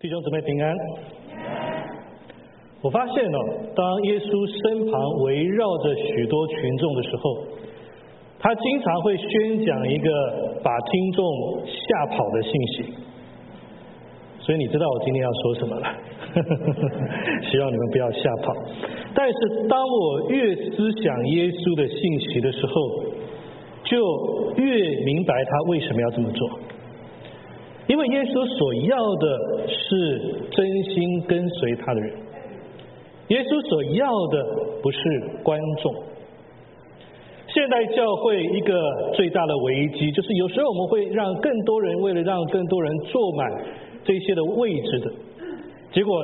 弟兄姊妹平安。我发现哦，当耶稣身旁围绕着许多群众的时候，他经常会宣讲一个把听众吓跑的信息。所以你知道我今天要说什么了？希望你们不要吓跑。但是当我越思想耶稣的信息的时候，就越明白他为什么要这么做。因为耶稣所要的是真心跟随他的人，耶稣所要的不是观众。现代教会一个最大的危机，就是有时候我们会让更多人为了让更多人坐满这些的位置的，结果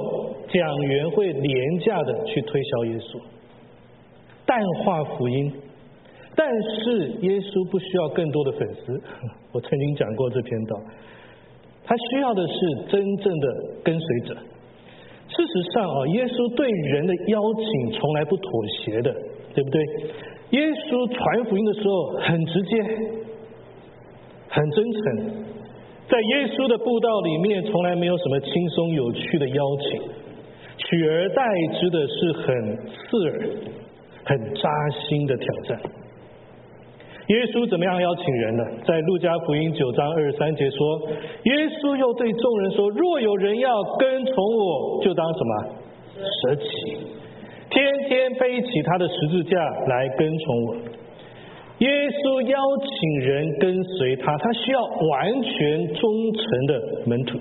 讲员会廉价的去推销耶稣，淡化福音。但是耶稣不需要更多的粉丝，我曾经讲过这篇道。他需要的是真正的跟随者。事实上啊，耶稣对人的邀请从来不妥协的，对不对？耶稣传福音的时候很直接，很真诚。在耶稣的布道里面，从来没有什么轻松有趣的邀请，取而代之的是很刺耳、很扎心的挑战。耶稣怎么样邀请人呢？在路加福音九章二十三节说，耶稣又对众人说：若有人要跟从我，就当什么舍己，天天背起他的十字架来跟从我。耶稣邀请人跟随他，他需要完全忠诚的门徒。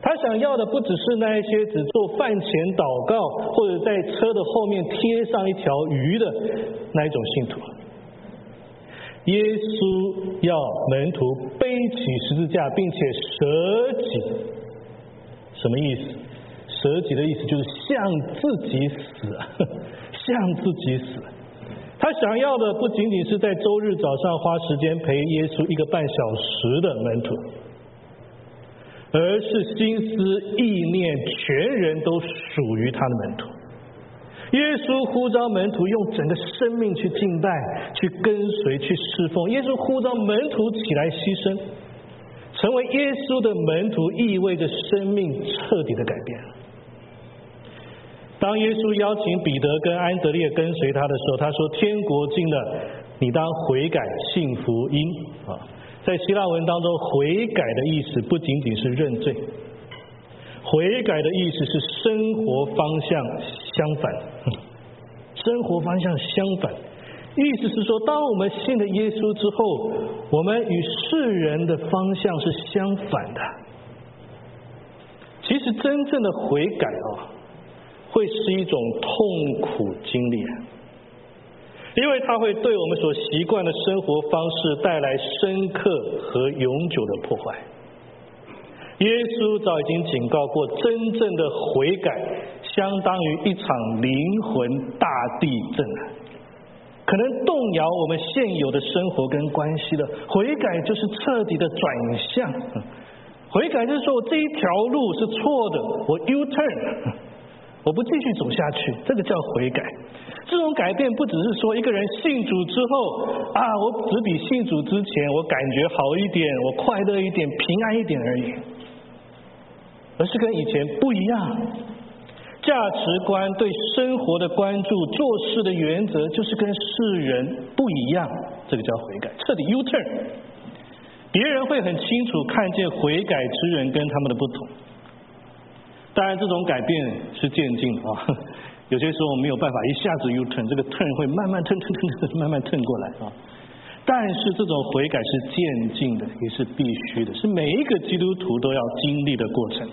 他想要的不只是那一些只做饭前祷告，或者在车的后面贴上一条鱼的那一种信徒。耶稣要门徒背起十字架，并且舍己，什么意思？舍己的意思就是向自己死，向自己死。他想要的不仅仅是在周日早上花时间陪耶稣一个半小时的门徒，而是心思意念全人都属于他的门徒。耶稣呼召门徒用整个生命去敬拜、去跟随、去侍奉。耶稣呼召门徒起来牺牲，成为耶稣的门徒，意味着生命彻底的改变。当耶稣邀请彼得跟安德烈跟随他的时候，他说：“天国近了，你当悔改信福音。”啊，在希腊文当中，悔改的意思不仅仅是认罪。悔改的意思是生活方向相反，生活方向相反，意思是说，当我们信了耶稣之后，我们与世人的方向是相反的。其实真正的悔改啊，会是一种痛苦经历，因为它会对我们所习惯的生活方式带来深刻和永久的破坏。耶稣早已经警告过，真正的悔改相当于一场灵魂大地震了，可能动摇我们现有的生活跟关系的。悔改就是彻底的转向，悔改就是说我这一条路是错的，我 U turn，我不继续走下去，这个叫悔改。这种改变不只是说一个人信主之后啊，我只比信主之前我感觉好一点，我快乐一点，平安一点而已。而是跟以前不一样，价值观对生活的关注、做事的原则，就是跟世人不一样。这个叫悔改，彻底 U turn。别人会很清楚看见悔改之人跟他们的不同。当然，这种改变是渐进的啊，有些时候没有办法一下子 U turn，这个 turn 会慢慢 turn turn turn 慢慢 turn 过来啊。但是这种悔改是渐进的，也是必须的，是每一个基督徒都要经历的过程。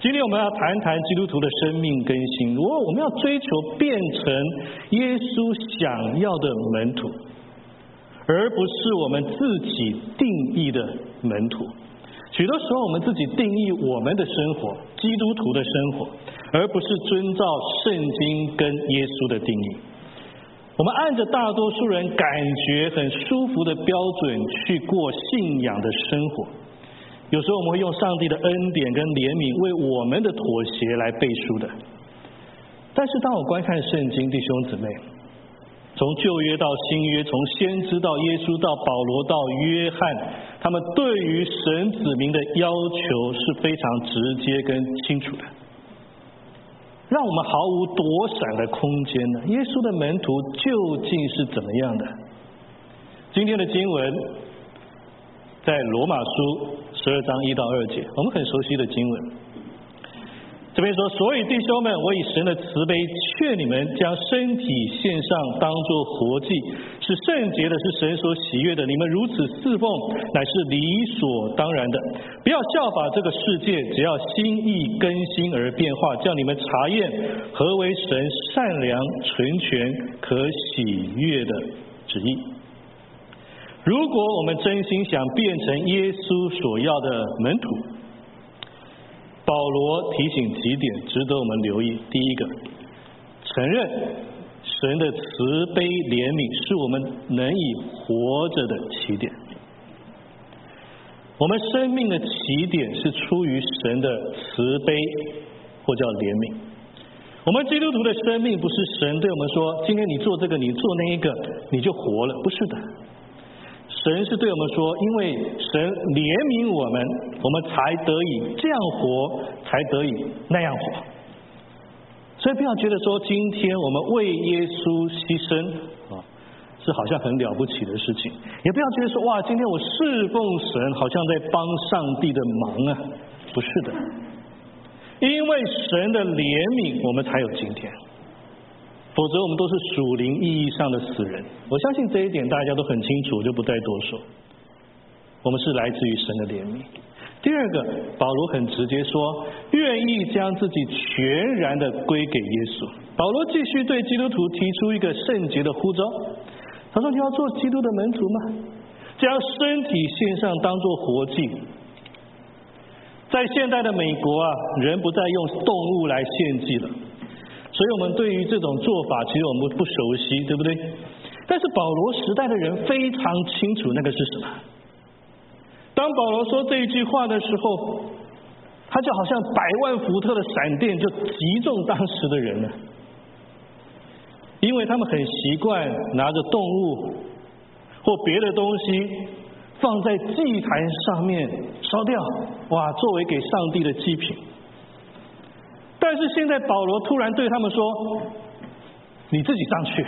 今天我们要谈谈基督徒的生命更新。如果我们要追求变成耶稣想要的门徒，而不是我们自己定义的门徒。许多时候，我们自己定义我们的生活，基督徒的生活，而不是遵照圣经跟耶稣的定义。我们按着大多数人感觉很舒服的标准去过信仰的生活，有时候我们会用上帝的恩典跟怜悯为我们的妥协来背书的。但是当我观看圣经，弟兄姊妹，从旧约到新约，从先知到耶稣到保罗到约翰，他们对于神子民的要求是非常直接跟清楚的，让我们毫无躲闪的空间呢。耶稣的门徒究竟是怎么样的？今天的经文在罗马书十二章一到二节，我们很熟悉的经文。这边说，所以弟兄们，我以神的慈悲劝你们，将身体献上，当作活祭，是圣洁的，是神所喜悦的。你们如此侍奉，乃是理所当然的。不要效法这个世界，只要心意更新而变化，叫你们查验何为神善良、纯全、可喜悦的旨意。如果我们真心想变成耶稣所要的门徒，保罗提醒几点值得我们留意。第一个，承认神的慈悲怜悯是我们能以活着的起点。我们生命的起点是出于神的慈悲，或叫怜悯。我们基督徒的生命不是神对我们说：“今天你做这个，你做那一个，你就活了。”不是的。神是对我们说，因为神怜悯我们，我们才得以这样活，才得以那样活。所以不要觉得说，今天我们为耶稣牺牲啊，是好像很了不起的事情；也不要觉得说，哇，今天我侍奉神，好像在帮上帝的忙啊。不是的，因为神的怜悯，我们才有今天。否则，我们都是属灵意义上的死人。我相信这一点大家都很清楚，就不再多说。我们是来自于神的怜悯。第二个，保罗很直接说，愿意将自己全然的归给耶稣。保罗继续对基督徒提出一个圣洁的呼召。他说：“你要做基督的门徒吗？将身体献上，当做活祭。”在现代的美国啊，人不再用动物来献祭了。所以我们对于这种做法，其实我们不熟悉，对不对？但是保罗时代的人非常清楚那个是什么。当保罗说这一句话的时候，他就好像百万伏特的闪电就击中当时的人了，因为他们很习惯拿着动物或别的东西放在祭坛上面烧掉，哇，作为给上帝的祭品。但是现在保罗突然对他们说：“你自己上去，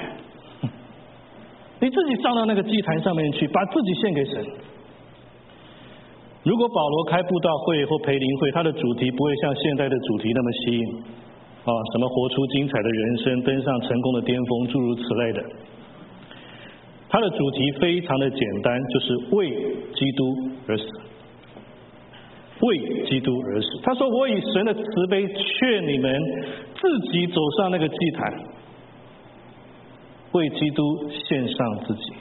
你自己上到那个祭坛上面去，把自己献给神。”如果保罗开布道会或培灵会，他的主题不会像现在的主题那么吸引啊，什么活出精彩的人生、登上成功的巅峰，诸如此类的。他的主题非常的简单，就是为基督而死。为基督而死。他说：“我以神的慈悲劝你们自己走上那个祭坛，为基督献上自己。”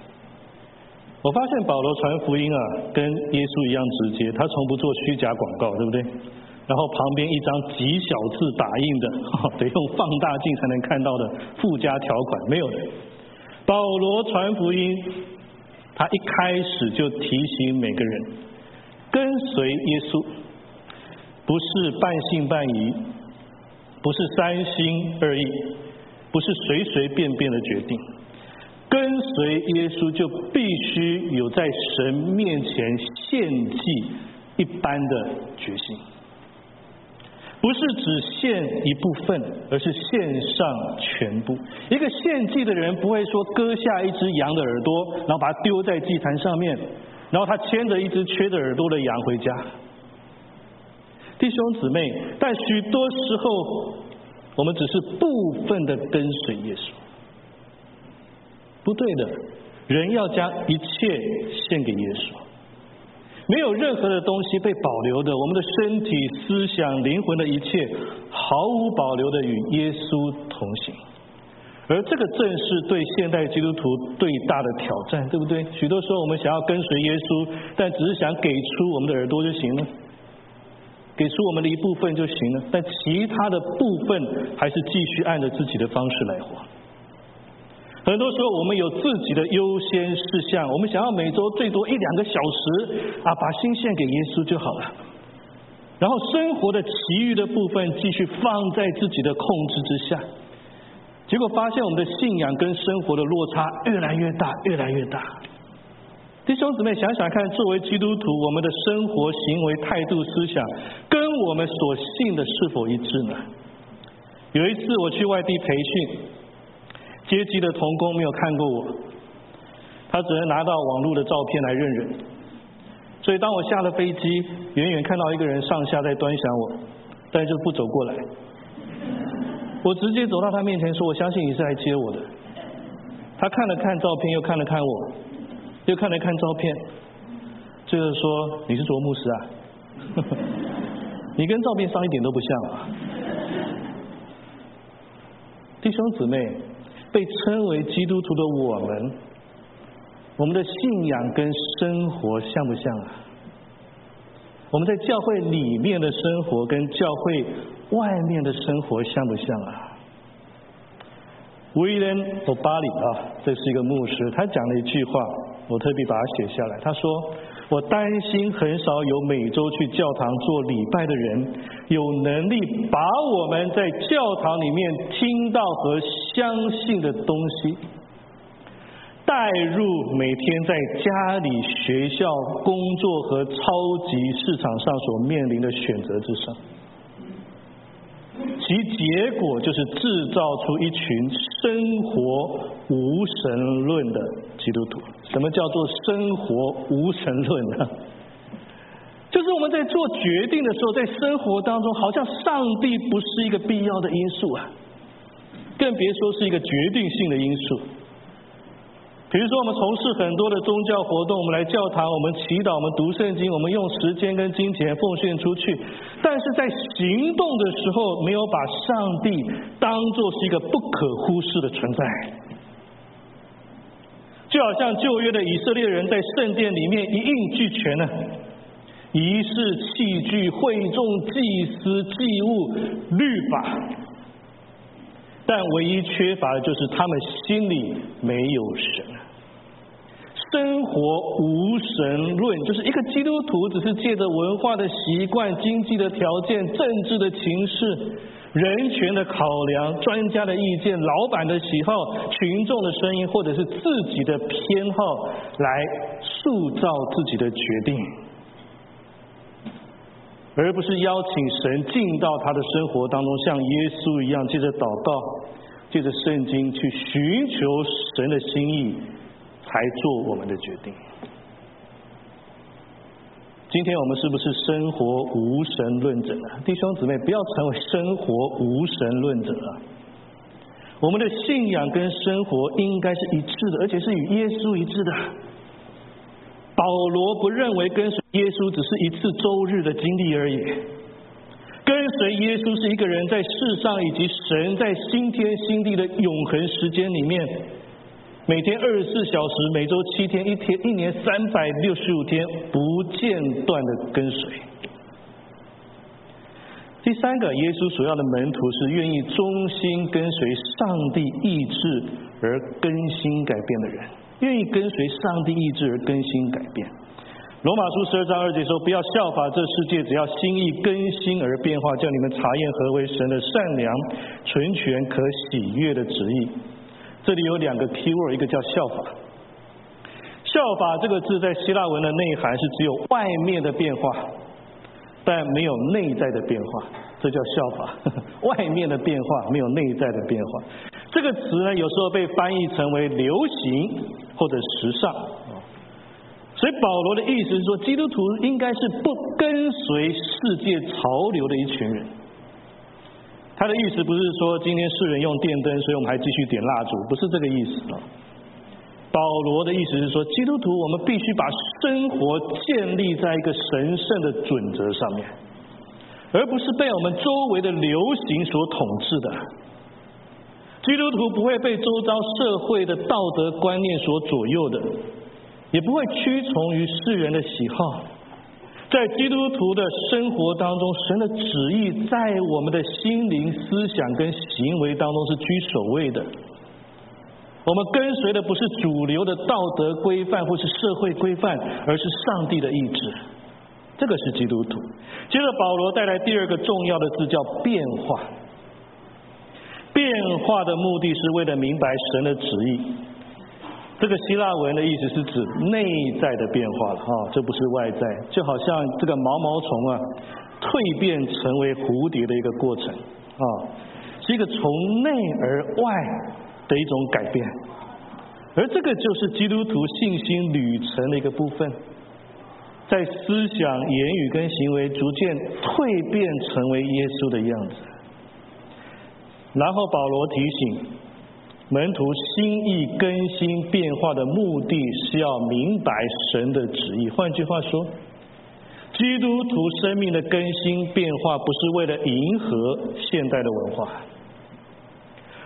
我发现保罗传福音啊，跟耶稣一样直接，他从不做虚假广告，对不对？然后旁边一张极小字打印的，得用放大镜才能看到的附加条款没有的。保罗传福音，他一开始就提醒每个人。跟随耶稣，不是半信半疑，不是三心二意，不是随随便便的决定。跟随耶稣就必须有在神面前献祭一般的决心，不是只献一部分，而是献上全部。一个献祭的人不会说割下一只羊的耳朵，然后把它丢在祭坛上面。然后他牵着一只缺着耳朵的羊回家，弟兄姊妹，但许多时候我们只是部分的跟随耶稣，不对的，人要将一切献给耶稣，没有任何的东西被保留的，我们的身体、思想、灵魂的一切，毫无保留的与耶稣同行。而这个正是对现代基督徒最大的挑战，对不对？许多时候我们想要跟随耶稣，但只是想给出我们的耳朵就行了，给出我们的一部分就行了，但其他的部分还是继续按着自己的方式来活。很多时候我们有自己的优先事项，我们想要每周最多一两个小时啊，把心献给耶稣就好了，然后生活的其余的部分继续放在自己的控制之下。结果发现我们的信仰跟生活的落差越来越大，越来越大。弟兄姊妹，想想看，作为基督徒，我们的生活、行为、态度、思想，跟我们所信的是否一致呢？有一次我去外地培训，接机的童工没有看过我，他只能拿到网络的照片来认人。所以当我下了飞机，远远看到一个人上下在端详我，但就不走过来。我直接走到他面前说：“我相信你是来接我的。”他看了看照片，又看了看我。又看了看照片，就是说你是卓牧师啊，你跟照片上一点都不像啊。弟兄姊妹，被称为基督徒的我们，我们的信仰跟生活像不像啊？我们在教会里面的生活跟教会外面的生活像不像啊？威廉·奥巴里啊，这是一个牧师，他讲了一句话。我特别把它写下来。他说：“我担心很少有每周去教堂做礼拜的人，有能力把我们在教堂里面听到和相信的东西，带入每天在家里、学校、工作和超级市场上所面临的选择之上。”其结果就是制造出一群生活无神论的基督徒。什么叫做生活无神论呢？就是我们在做决定的时候，在生活当中，好像上帝不是一个必要的因素啊，更别说是一个决定性的因素。比如说，我们从事很多的宗教活动，我们来教堂，我们祈祷，我们读圣经，我们用时间跟金钱奉献出去，但是在行动的时候，没有把上帝当作是一个不可忽视的存在。就好像旧约的以色列人在圣殿里面一应俱全呢，仪式、器具、会众、祭司、祭物、律法。但唯一缺乏的就是他们心里没有神，生活无神论，就是一个基督徒只是借着文化的习惯、经济的条件、政治的情势、人权的考量、专家的意见、老板的喜好、群众的声音，或者是自己的偏好来塑造自己的决定。而不是邀请神进到他的生活当中，像耶稣一样，借着祷告，借着圣经去寻求神的心意，才做我们的决定。今天我们是不是生活无神论者呢？弟兄姊妹，不要成为生活无神论者啊！我们的信仰跟生活应该是一致的，而且是与耶稣一致的。保罗不认为跟随耶稣只是一次周日的经历而已，跟随耶稣是一个人在世上以及神在新天新地的永恒时间里面，每天二十四小时，每周七天，一天一年三百六十五天不间断的跟随。第三个，耶稣所要的门徒是愿意忠心跟随上帝意志而更新改变的人。愿意跟随上帝意志而更新改变。罗马书十二章二节说：“不要效法这世界，只要心意更新而变化，叫你们查验何为神的善良、纯全、可喜悦的旨意。”这里有两个 key word，一个叫效法。效法这个字在希腊文的内涵是只有外面的变化，但没有内在的变化，这叫效法。外面的变化没有内在的变化。这个词呢，有时候被翻译成为流行或者时尚。所以保罗的意思是说，基督徒应该是不跟随世界潮流的一群人。他的意思不是说今天世人用电灯，所以我们还继续点蜡烛，不是这个意思啊。保罗的意思是说，基督徒我们必须把生活建立在一个神圣的准则上面，而不是被我们周围的流行所统治的。基督徒不会被周遭社会的道德观念所左右的，也不会屈从于世人的喜好。在基督徒的生活当中，神的旨意在我们的心灵、思想跟行为当中是居首位的。我们跟随的不是主流的道德规范或是社会规范，而是上帝的意志。这个是基督徒。接着保罗带来第二个重要的字，叫变化。变化的目的是为了明白神的旨意。这个希腊文的意思是指内在的变化了啊，这不是外在，就好像这个毛毛虫啊，蜕变成为蝴蝶的一个过程啊，是一个从内而外的一种改变，而这个就是基督徒信心旅程的一个部分，在思想、言语跟行为逐渐蜕变成为耶稣的样子，然后保罗提醒。门徒心意更新变化的目的是要明白神的旨意。换句话说，基督徒生命的更新变化不是为了迎合现代的文化，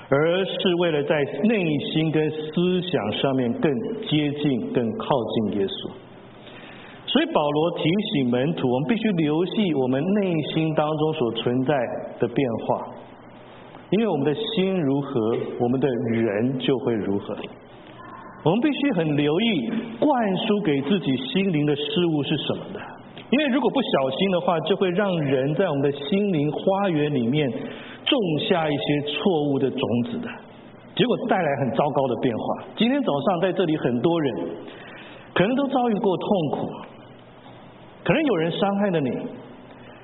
而是为了在内心跟思想上面更接近、更靠近耶稣。所以保罗提醒门徒，我们必须留意我们内心当中所存在的变化。因为我们的心如何，我们的人就会如何。我们必须很留意灌输给自己心灵的事物是什么的。因为如果不小心的话，就会让人在我们的心灵花园里面种下一些错误的种子的，结果带来很糟糕的变化。今天早上在这里很多人可能都遭遇过痛苦，可能有人伤害了你。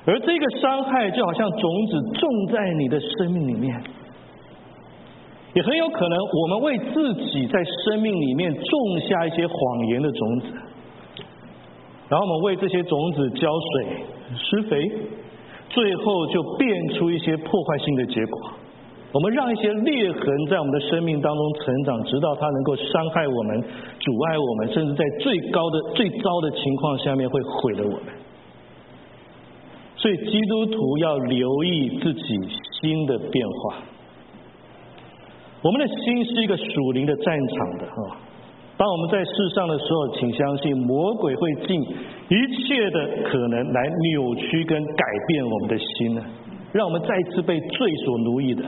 而这个伤害就好像种子种在你的生命里面，也很有可能我们为自己在生命里面种下一些谎言的种子，然后我们为这些种子浇水施肥，最后就变出一些破坏性的结果。我们让一些裂痕在我们的生命当中成长，直到它能够伤害我们、阻碍我们，甚至在最高的、最糟的情况下面会毁了我们。所以基督徒要留意自己心的变化。我们的心是一个属灵的战场的哈。当我们在世上的时候，请相信魔鬼会尽一切的可能来扭曲跟改变我们的心呢，让我们再次被罪所奴役的。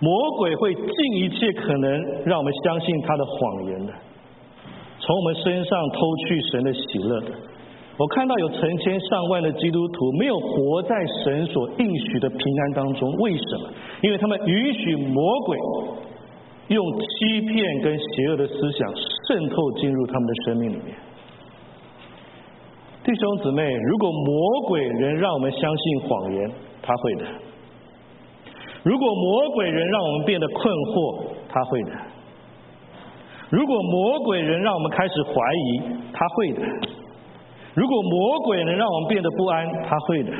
魔鬼会尽一切可能让我们相信他的谎言的，从我们身上偷去神的喜乐的。我看到有成千上万的基督徒没有活在神所应许的平安当中，为什么？因为他们允许魔鬼用欺骗跟邪恶的思想渗透进入他们的生命里面。弟兄姊妹，如果魔鬼仍让我们相信谎言，他会的；如果魔鬼仍让我们变得困惑，他会的；如果魔鬼仍让我们开始怀疑，他会的。如果魔鬼能让我们变得不安，他会的；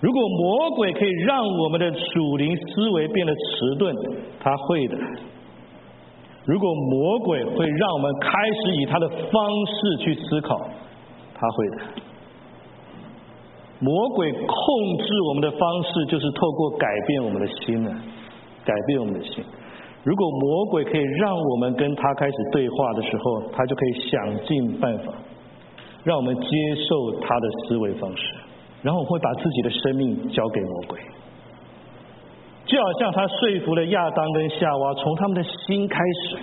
如果魔鬼可以让我们的属灵思维变得迟钝，他会的；如果魔鬼会让我们开始以他的方式去思考，他会的。魔鬼控制我们的方式，就是透过改变我们的心呢，改变我们的心。如果魔鬼可以让我们跟他开始对话的时候，他就可以想尽办法。让我们接受他的思维方式，然后我会把自己的生命交给魔鬼，就好像他说服了亚当跟夏娃，从他们的心开始，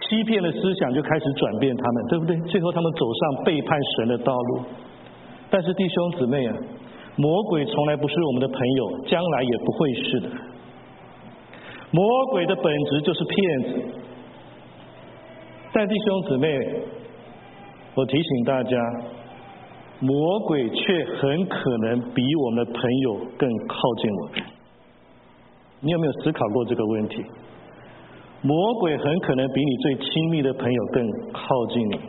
欺骗的思想就开始转变他们，对不对？最后他们走上背叛神的道路。但是弟兄姊妹啊，魔鬼从来不是我们的朋友，将来也不会是的。魔鬼的本质就是骗子。但弟兄姊妹。我提醒大家，魔鬼却很可能比我们的朋友更靠近我们。你有没有思考过这个问题？魔鬼很可能比你最亲密的朋友更靠近你。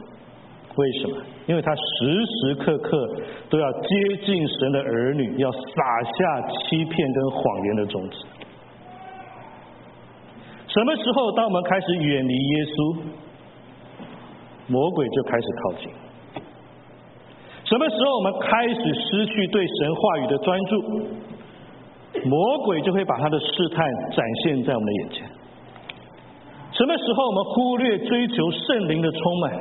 为什么？因为他时时刻刻都要接近神的儿女，要撒下欺骗跟谎言的种子。什么时候，当我们开始远离耶稣？魔鬼就开始靠近。什么时候我们开始失去对神话语的专注，魔鬼就会把他的试探展现在我们的眼前。什么时候我们忽略追求圣灵的充满，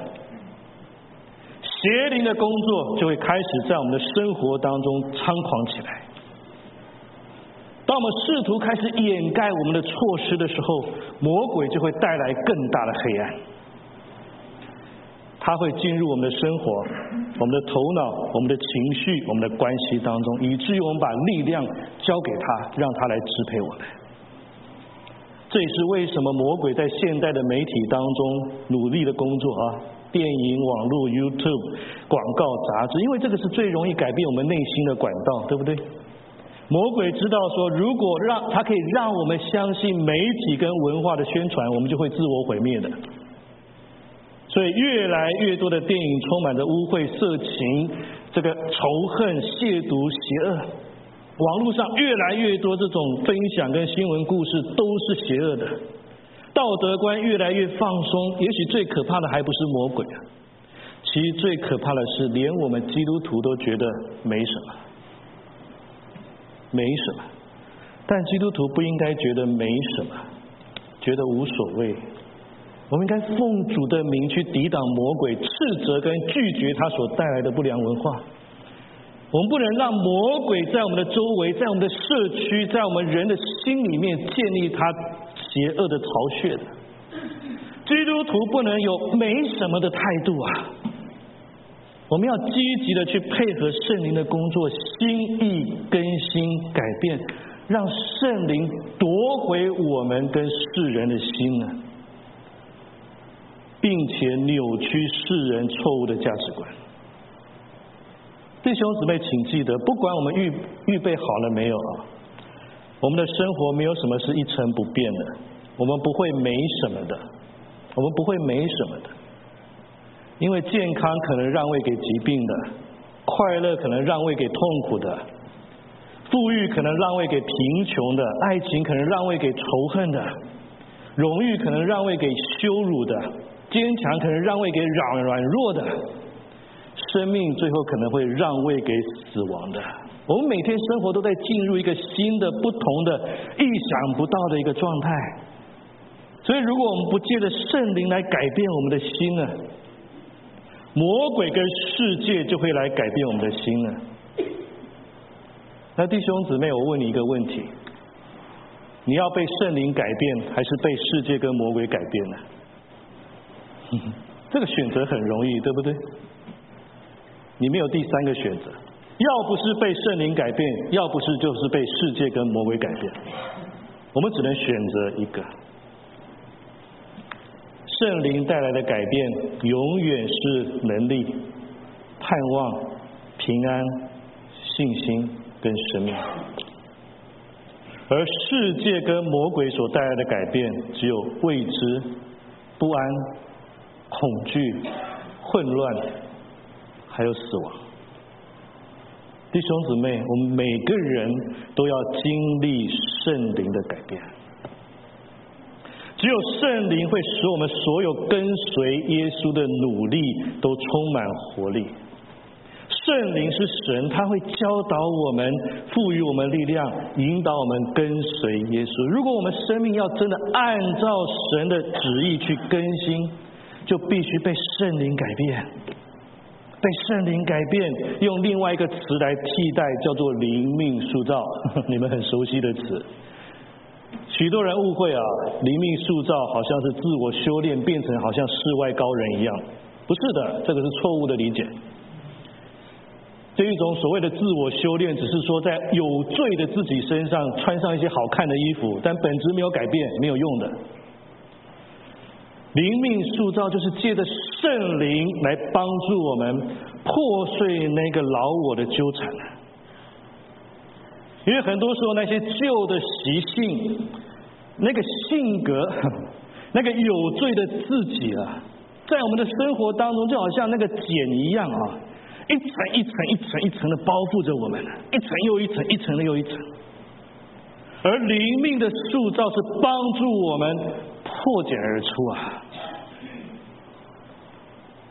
邪灵的工作就会开始在我们的生活当中猖狂起来。当我们试图开始掩盖我们的错失的时候，魔鬼就会带来更大的黑暗。他会进入我们的生活、我们的头脑、我们的情绪、我们的关系当中，以至于我们把力量交给他，让他来支配我们。这也是为什么魔鬼在现代的媒体当中努力的工作啊，电影、网络、YouTube、广告、杂志，因为这个是最容易改变我们内心的管道，对不对？魔鬼知道说，如果让他可以让我们相信媒体跟文化的宣传，我们就会自我毁灭的。所以，越来越多的电影充满着污秽、色情、这个仇恨、亵渎、邪恶。网络上越来越多这种分享跟新闻故事都是邪恶的，道德观越来越放松。也许最可怕的还不是魔鬼，其实最可怕的是连我们基督徒都觉得没什么。没什么，但基督徒不应该觉得没什么，觉得无所谓。我们应该奉主的名去抵挡魔鬼，斥责跟拒绝他所带来的不良文化。我们不能让魔鬼在我们的周围，在我们的社区，在我们人的心里面建立他邪恶的巢穴的。基督徒不能有没什么的态度啊！我们要积极的去配合圣灵的工作，心意更新改变，让圣灵夺回我们跟世人的心呢，并且扭曲世人错误的价值观。弟兄姊妹，请记得，不管我们预预备好了没有啊，我们的生活没有什么是一成不变的，我们不会没什么的，我们不会没什么的。因为健康可能让位给疾病的，快乐可能让位给痛苦的，富裕可能让位给贫穷的，爱情可能让位给仇恨的，荣誉可能让位给羞辱的，坚强可能让位给软软弱的，生命最后可能会让位给死亡的。我们每天生活都在进入一个新的、不同的、意想不到的一个状态。所以，如果我们不借着圣灵来改变我们的心呢？魔鬼跟世界就会来改变我们的心呢。那弟兄姊妹，我问你一个问题：你要被圣灵改变，还是被世界跟魔鬼改变呢？这个选择很容易，对不对？你没有第三个选择，要不是被圣灵改变，要不是就是被世界跟魔鬼改变。我们只能选择一个。圣灵带来的改变，永远是能力、盼望、平安、信心跟生命；而世界跟魔鬼所带来的改变，只有未知、不安、恐惧、混乱，还有死亡。弟兄姊妹，我们每个人都要经历圣灵的改变。只有圣灵会使我们所有跟随耶稣的努力都充满活力。圣灵是神，他会教导我们，赋予我们力量，引导我们跟随耶稣。如果我们生命要真的按照神的旨意去更新，就必须被圣灵改变。被圣灵改变，用另外一个词来替代，叫做灵命塑造。你们很熟悉的词。许多人误会啊，灵命塑造好像是自我修炼变成好像世外高人一样，不是的，这个是错误的理解。这一种所谓的自我修炼，只是说在有罪的自己身上穿上一些好看的衣服，但本质没有改变，没有用的。灵命塑造就是借着圣灵来帮助我们破碎那个老我的纠缠。因为很多时候那些旧的习性、那个性格、那个有罪的自己啊，在我们的生活当中就好像那个茧一样啊，一层一层、一层一层的包覆着我们，一层又一层、一层又一层。而灵命的塑造是帮助我们破茧而出啊，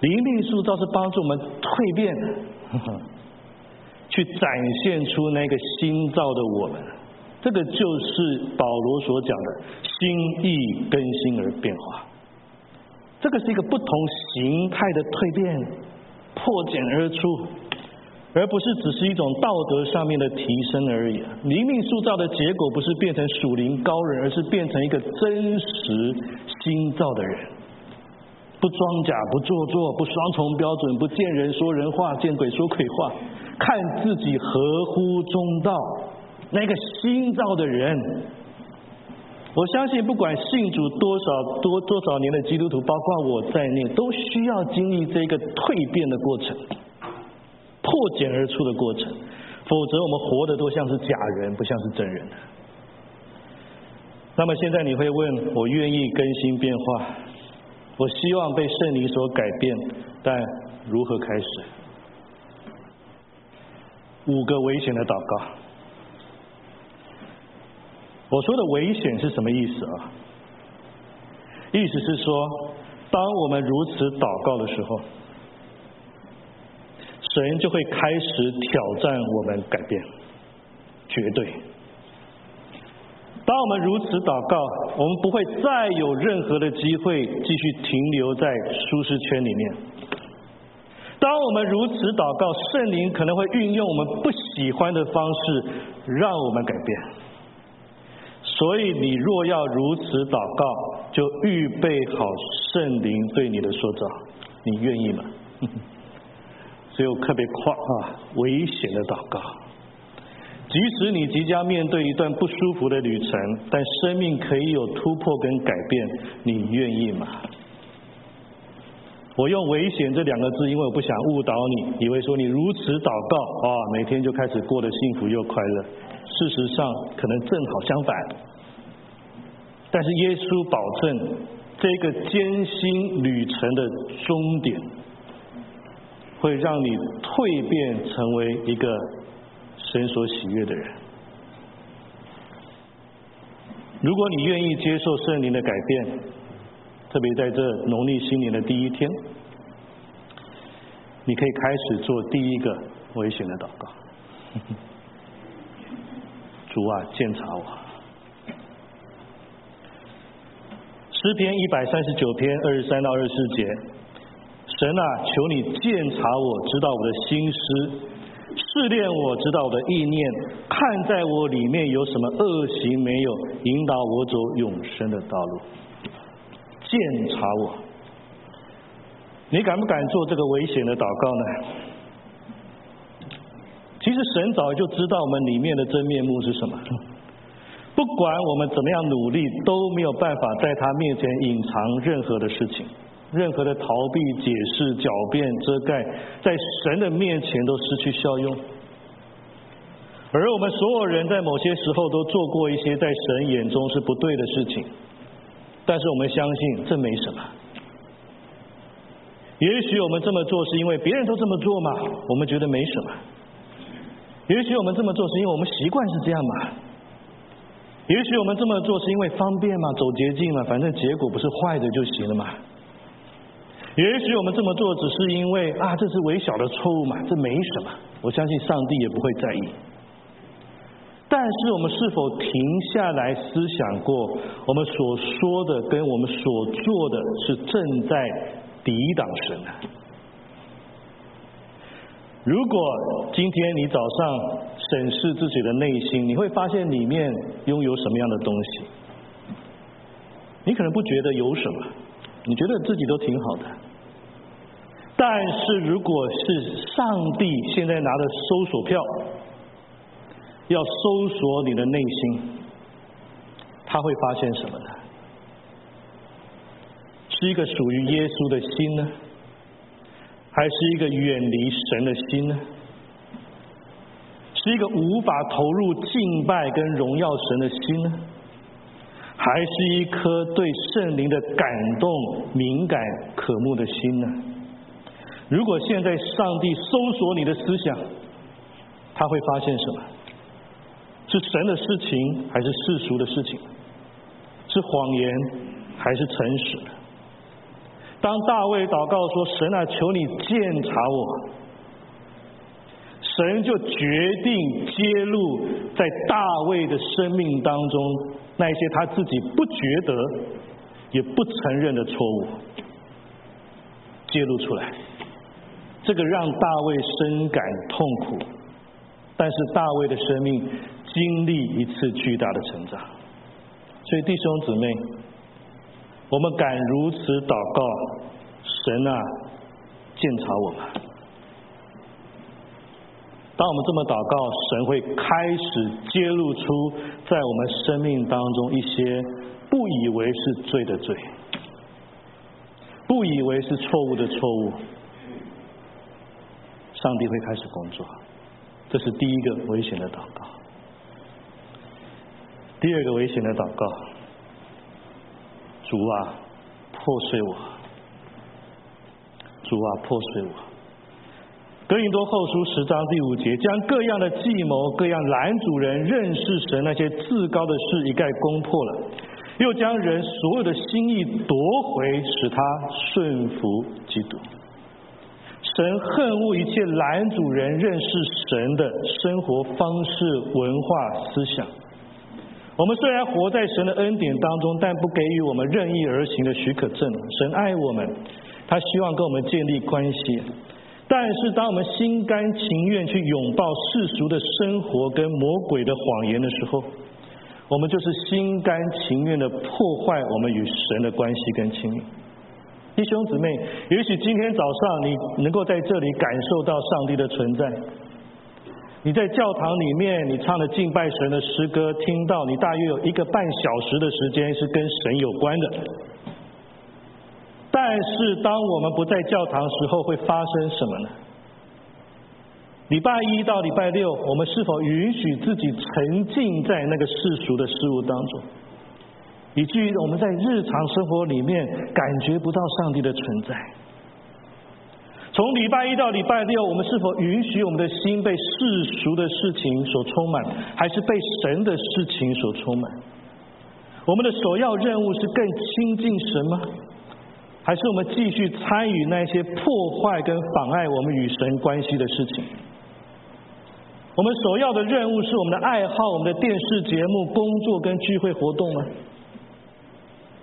灵力塑造是帮助我们蜕变。去展现出那个新造的我们，这个就是保罗所讲的心意更新而变化。这个是一个不同形态的蜕变，破茧而出，而不是只是一种道德上面的提升而已。灵命塑造的结果不是变成属灵高人，而是变成一个真实心造的人。不装假，不做作，不双重标准，不见人说人话，见鬼说鬼话，看自己合乎中道。那个心造的人，我相信不管信主多少多多少年的基督徒，包括我在内，都需要经历这个蜕变的过程，破茧而出的过程。否则，我们活的都像是假人，不像是真人。那么现在你会问我愿意更新变化，我希望被圣灵所改变，但如何开始？五个危险的祷告。我说的危险是什么意思啊？意思是说，当我们如此祷告的时候，神就会开始挑战我们改变，绝对。当我们如此祷告，我们不会再有任何的机会继续停留在舒适圈里面。当我们如此祷告，圣灵可能会运用我们不喜欢的方式让我们改变。所以，你若要如此祷告，就预备好圣灵对你的塑造。你愿意吗？只有特别夸啊，危险的祷告。即使你即将面对一段不舒服的旅程，但生命可以有突破跟改变，你愿意吗？我用“危险”这两个字，因为我不想误导你，以为说你如此祷告啊，每天就开始过得幸福又快乐。事实上，可能正好相反。但是耶稣保证，这个艰辛旅程的终点，会让你蜕变成为一个。神所喜悦的人，如果你愿意接受圣灵的改变，特别在这农历新年的第一天，你可以开始做第一个危险的祷告。主啊，鉴察我。诗篇一百三十九篇二十三到二十四节，神啊，求你鉴察我，知道我的心思。试炼我知道我的意念，看在我里面有什么恶行没有，引导我走永生的道路。鉴察我，你敢不敢做这个危险的祷告呢？其实神早就知道我们里面的真面目是什么，不管我们怎么样努力，都没有办法在他面前隐藏任何的事情。任何的逃避、解释、狡辩、遮盖，在神的面前都失去效用。而我们所有人在某些时候都做过一些在神眼中是不对的事情，但是我们相信这没什么。也许我们这么做是因为别人都这么做嘛，我们觉得没什么。也许我们这么做是因为我们习惯是这样嘛。也许我们这么做是因为方便嘛，走捷径嘛，反正结果不是坏的就行了嘛。也许我们这么做只是因为啊，这是微小的错误嘛，这没什么。我相信上帝也不会在意。但是我们是否停下来思想过，我们所说的跟我们所做的是正在抵挡神呢？如果今天你早上审视自己的内心，你会发现里面拥有什么样的东西？你可能不觉得有什么。你觉得自己都挺好的，但是如果是上帝现在拿着搜索票，要搜索你的内心，他会发现什么呢？是一个属于耶稣的心呢，还是一个远离神的心呢？是一个无法投入敬拜跟荣耀神的心呢？还是一颗对圣灵的感动、敏感、渴慕的心呢？如果现在上帝搜索你的思想，他会发现什么？是神的事情，还是世俗的事情？是谎言，还是诚实？当大卫祷告说：“神啊，求你鉴察我。”神就决定揭露在大卫的生命当中那些他自己不觉得也不承认的错误，揭露出来，这个让大卫深感痛苦，但是大卫的生命经历一次巨大的成长，所以弟兄姊妹，我们敢如此祷告，神啊，鉴察我们。当我们这么祷告，神会开始揭露出在我们生命当中一些不以为是罪的罪，不以为是错误的错误。上帝会开始工作，这是第一个危险的祷告。第二个危险的祷告，主啊，破碎我。主啊，破碎我。格林多后书十章第五节，将各样的计谋、各样拦阻人认识神那些至高的事一概攻破了，又将人所有的心意夺回，使他顺服基督。神恨恶一切拦阻人认识神的生活方式、文化、思想。我们虽然活在神的恩典当中，但不给予我们任意而行的许可证。神爱我们。他希望跟我们建立关系，但是当我们心甘情愿去拥抱世俗的生活跟魔鬼的谎言的时候，我们就是心甘情愿的破坏我们与神的关系跟亲密。弟兄姊妹，也许今天早上你能够在这里感受到上帝的存在，你在教堂里面你唱的敬拜神的诗歌，听到你大约有一个半小时的时间是跟神有关的。但是，当我们不在教堂时候，会发生什么呢？礼拜一到礼拜六，我们是否允许自己沉浸在那个世俗的事物当中，以至于我们在日常生活里面感觉不到上帝的存在？从礼拜一到礼拜六，我们是否允许我们的心被世俗的事情所充满，还是被神的事情所充满？我们的首要任务是更亲近神吗？还是我们继续参与那些破坏跟妨碍我们与神关系的事情？我们首要的任务是我们的爱好、我们的电视节目、工作跟聚会活动吗？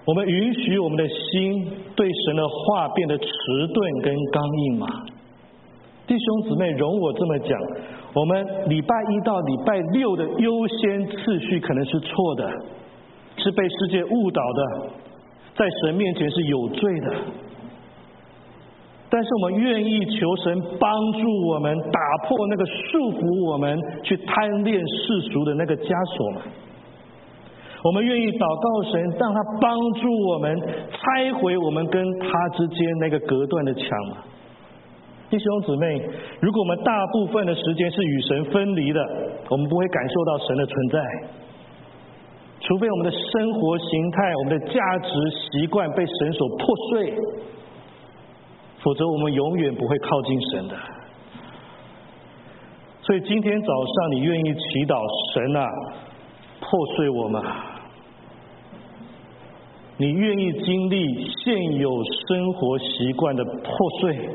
我们允许我们的心对神的话变得迟钝跟刚硬吗？弟兄姊妹，容我这么讲，我们礼拜一到礼拜六的优先次序可能是错的，是被世界误导的。在神面前是有罪的，但是我们愿意求神帮助我们打破那个束缚我们去贪恋世俗的那个枷锁嘛？我们愿意祷告神，让他帮助我们拆毁我们跟他之间那个隔断的墙嘛？弟兄姊妹，如果我们大部分的时间是与神分离的，我们不会感受到神的存在。除非我们的生活形态、我们的价值习惯被神所破碎，否则我们永远不会靠近神的。所以今天早上，你愿意祈祷神啊，破碎我吗？你愿意经历现有生活习惯的破碎，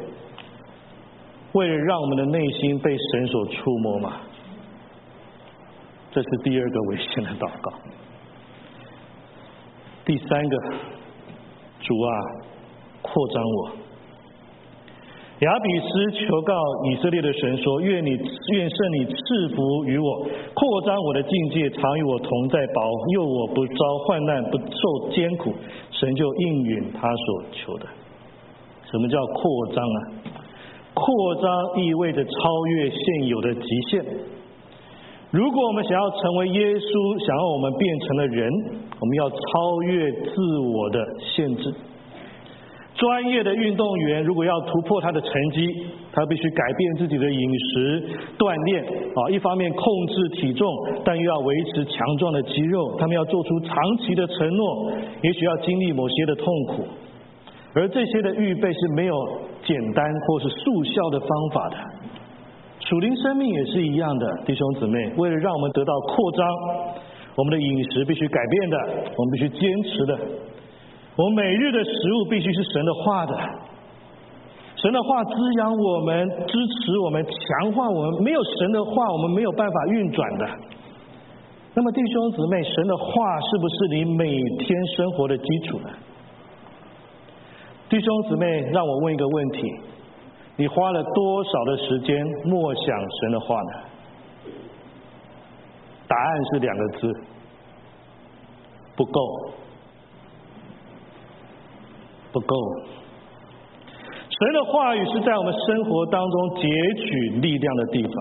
为了让我们的内心被神所触摸吗？这是第二个危险的祷告。第三个，主啊，扩张我。亚比斯求告以色列的神说：愿你愿圣你赐福于我，扩张我的境界，常与我同在，保佑我不遭患难，不受艰苦。神就应允他所求的。什么叫扩张啊？扩张意味着超越现有的极限。如果我们想要成为耶稣，想要我们变成了人，我们要超越自我的限制。专业的运动员如果要突破他的成绩，他必须改变自己的饮食、锻炼啊，一方面控制体重，但又要维持强壮的肌肉。他们要做出长期的承诺，也许要经历某些的痛苦，而这些的预备是没有简单或是速效的方法的。属灵生命也是一样的，弟兄姊妹，为了让我们得到扩张，我们的饮食必须改变的，我们必须坚持的。我每日的食物必须是神的话的，神的话滋养我们，支持我们，强化我们。没有神的话，我们没有办法运转的。那么，弟兄姊妹，神的话是不是你每天生活的基础呢？弟兄姊妹，让我问一个问题。你花了多少的时间默想神的话呢？答案是两个字：不够，不够。神的话语是在我们生活当中截取力量的地方。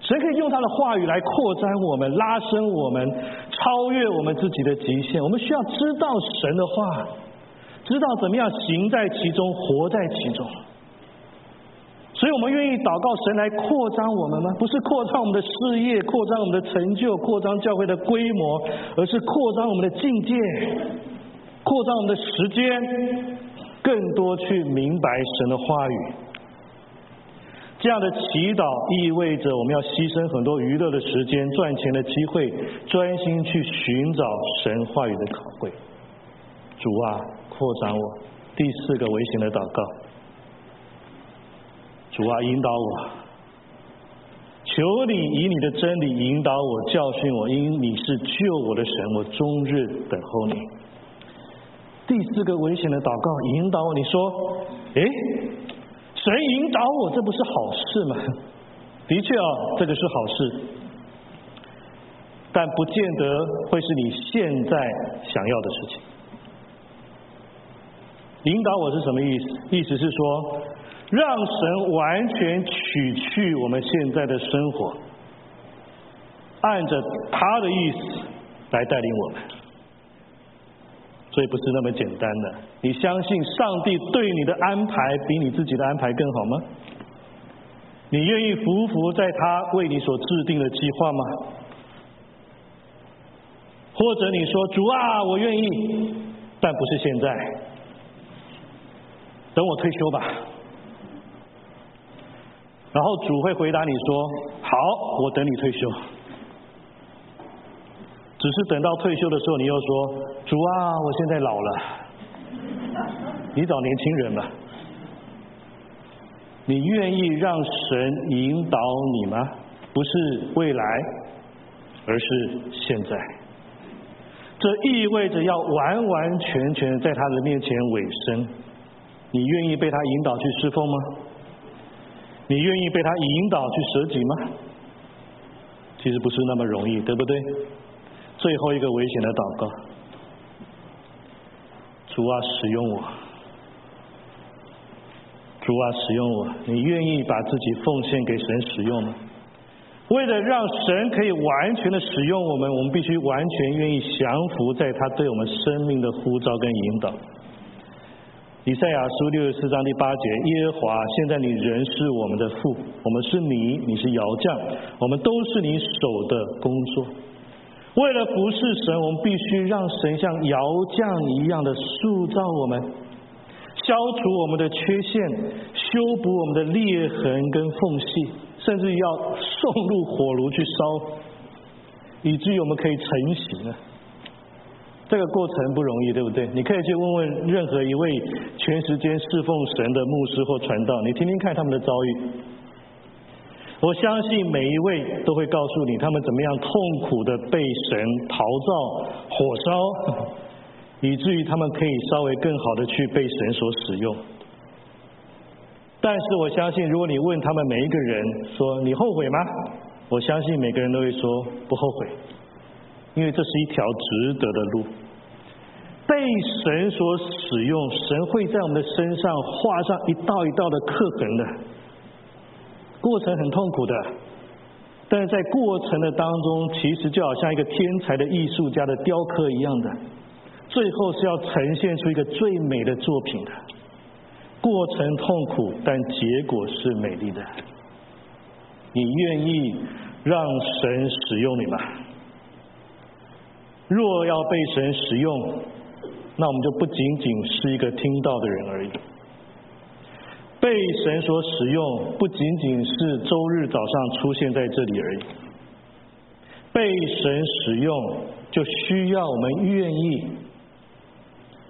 神可以用他的话语来扩张我们、拉伸我们、超越我们自己的极限。我们需要知道神的话，知道怎么样行在其中、活在其中。所以我们愿意祷告神来扩张我们吗？不是扩张我们的事业，扩张我们的成就，扩张教会的规模，而是扩张我们的境界，扩张我们的时间，更多去明白神的话语。这样的祈祷意味着我们要牺牲很多娱乐的时间、赚钱的机会，专心去寻找神话语的考会。主啊，扩张我。第四个危险的祷告。主啊，引导我，求你以你的真理引导我，教训我，因你是救我的神，我终日等候你。第四个危险的祷告，引导我，你说，哎，神引导我，这不是好事吗？的确啊，这个是好事，但不见得会是你现在想要的事情。引导我是什么意思？意思是说。让神完全取去我们现在的生活，按着他的意思来带领我们，所以不是那么简单的。你相信上帝对你的安排比你自己的安排更好吗？你愿意服服在他为你所制定的计划吗？或者你说主啊，我愿意，但不是现在，等我退休吧。然后主会回答你说：“好，我等你退休。”只是等到退休的时候，你又说：“主啊，我现在老了，你找年轻人吧。”你愿意让神引导你吗？不是未来，而是现在。这意味着要完完全全在他的面前委身。你愿意被他引导去侍奉吗？你愿意被他引导去舍己吗？其实不是那么容易，对不对？最后一个危险的祷告，主啊，使用我，主啊，使用我，你愿意把自己奉献给神使用吗？为了让神可以完全的使用我们，我们必须完全愿意降服在他对我们生命的呼召跟引导。以赛亚书六十四章第八节，耶和华，现在你仍是我们的父，我们是你，你是窑匠，我们都是你手的工作。为了服侍神，我们必须让神像窑匠一样的塑造我们，消除我们的缺陷，修补我们的裂痕跟缝隙，甚至要送入火炉去烧，以至于我们可以成型啊。这个过程不容易，对不对？你可以去问问任何一位全时间侍奉神的牧师或传道，你听听看他们的遭遇。我相信每一位都会告诉你，他们怎么样痛苦的被神陶造、火烧，以至于他们可以稍微更好的去被神所使用。但是我相信，如果你问他们每一个人说你后悔吗？我相信每个人都会说不后悔。因为这是一条值得的路，被神所使用，神会在我们的身上画上一道一道的刻痕的，过程很痛苦的，但是在过程的当中，其实就好像一个天才的艺术家的雕刻一样的，最后是要呈现出一个最美的作品的。过程痛苦，但结果是美丽的。你愿意让神使用你吗？若要被神使用，那我们就不仅仅是一个听到的人而已。被神所使用，不仅仅是周日早上出现在这里而已。被神使用，就需要我们愿意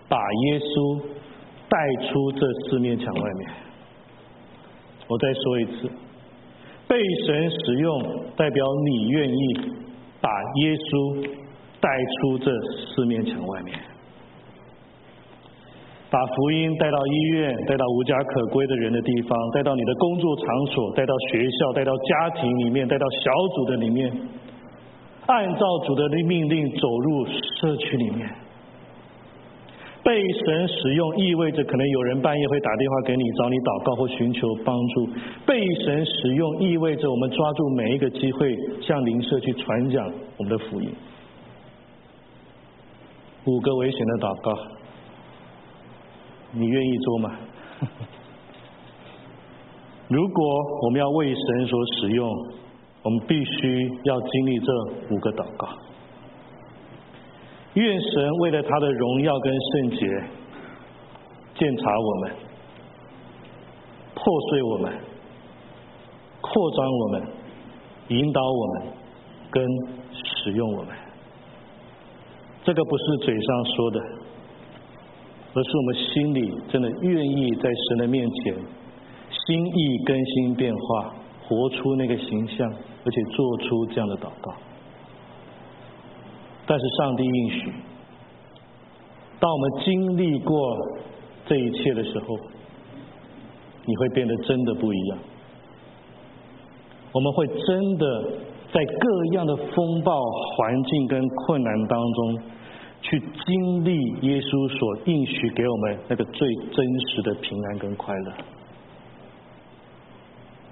把耶稣带出这四面墙外面。我再说一次，被神使用，代表你愿意把耶稣。带出这四面墙外面，把福音带到医院，带到无家可归的人的地方，带到你的工作场所，带到学校，带到家庭里面，带到小组的里面，按照主的命令走入社区里面，被神使用意味着可能有人半夜会打电话给你找你祷告或寻求帮助。被神使用意味着我们抓住每一个机会向邻舍去传讲我们的福音。五个危险的祷告，你愿意做吗？如果我们要为神所使用，我们必须要经历这五个祷告。愿神为了他的荣耀跟圣洁，检查我们，破碎我们，扩张我们，引导我们，跟使用我们。这个不是嘴上说的，而是我们心里真的愿意在神的面前，心意更新变化，活出那个形象，而且做出这样的祷告。但是上帝应许，当我们经历过这一切的时候，你会变得真的不一样。我们会真的在各样的风暴环境跟困难当中，去经历耶稣所应许给我们那个最真实的平安跟快乐。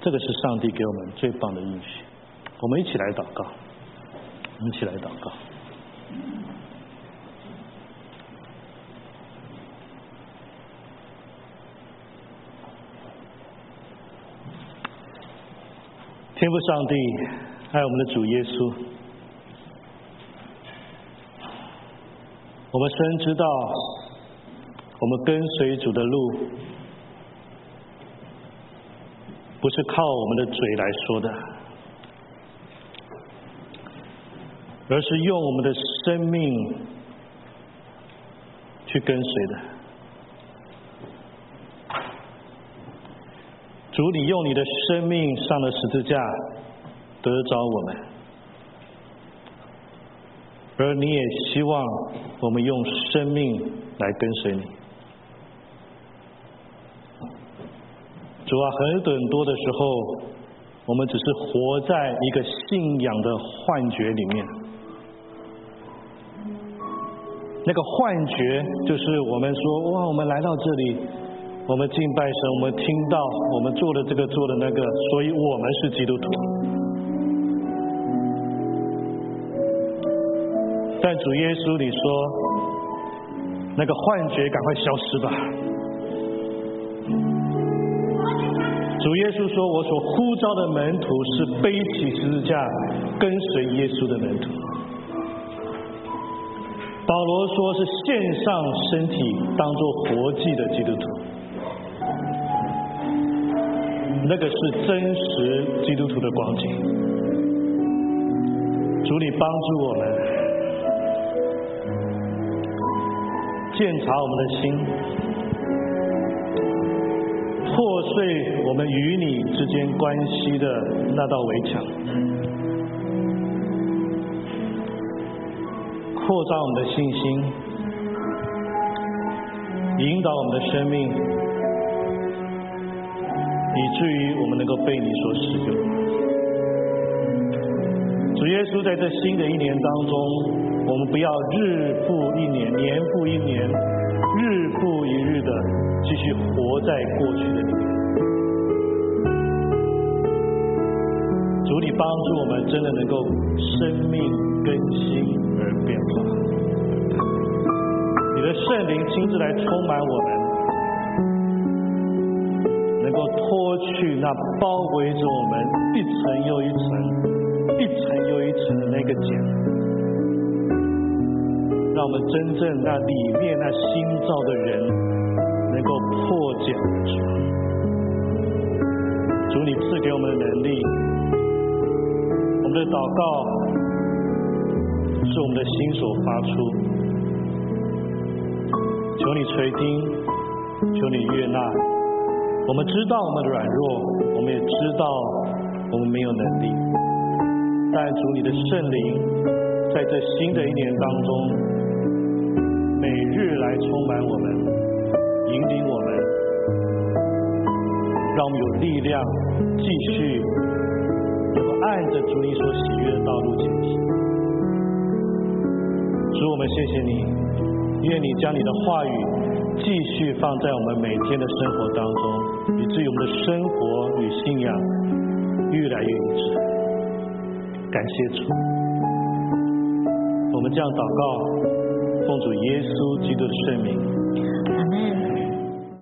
这个是上帝给我们最棒的应许。我们一起来祷告，我们一起来祷告。天父上帝，爱我们的主耶稣，我们深知道，我们跟随主的路，不是靠我们的嘴来说的，而是用我们的生命去跟随的。主，你用你的生命上了十字架，得着我们，而你也希望我们用生命来跟随你。主啊，很很多的时候，我们只是活在一个信仰的幻觉里面。那个幻觉就是我们说，哇，我们来到这里。我们敬拜神，我们听到我们做的这个做的那个，所以我们是基督徒。但主耶稣，你说那个幻觉赶快消失吧。主耶稣说，我所呼召的门徒是背起十字架跟随耶稣的门徒。保罗说是献上身体当做活祭的基督徒。那个是真实基督徒的光景。主，你帮助我们，鉴察我们的心，破碎我们与你之间关系的那道围墙，扩张我们的信心，引导我们的生命。以至于我们能够被你所使用。主耶稣在这新的一年当中，我们不要日复一年、年复一年、日复一日的继续活在过去的里面。主，你帮助我们，真的能够生命更新而变化。你的圣灵亲自来充满我们。能够脱去那包围着我们一层又一层、一层又一层的那个茧，让我们真正那里面那新造的人能够破茧而出。主，你赐给我们的能力，我们的祷告是我们的心所发出，求你垂听，求你悦纳。我们知道我们的软弱，我们也知道我们没有能力。但主你的圣灵在这新的一年当中，每日来充满我们，引领我们，让我们有力量继续能够按着主你所喜悦的道路前行。主我们谢谢你，愿你将你的话语继续放在我们每天的生活当中，以至于我们的生活与信仰越来越一致。感谢主，我们这样祷告，奉主耶稣基督的圣名。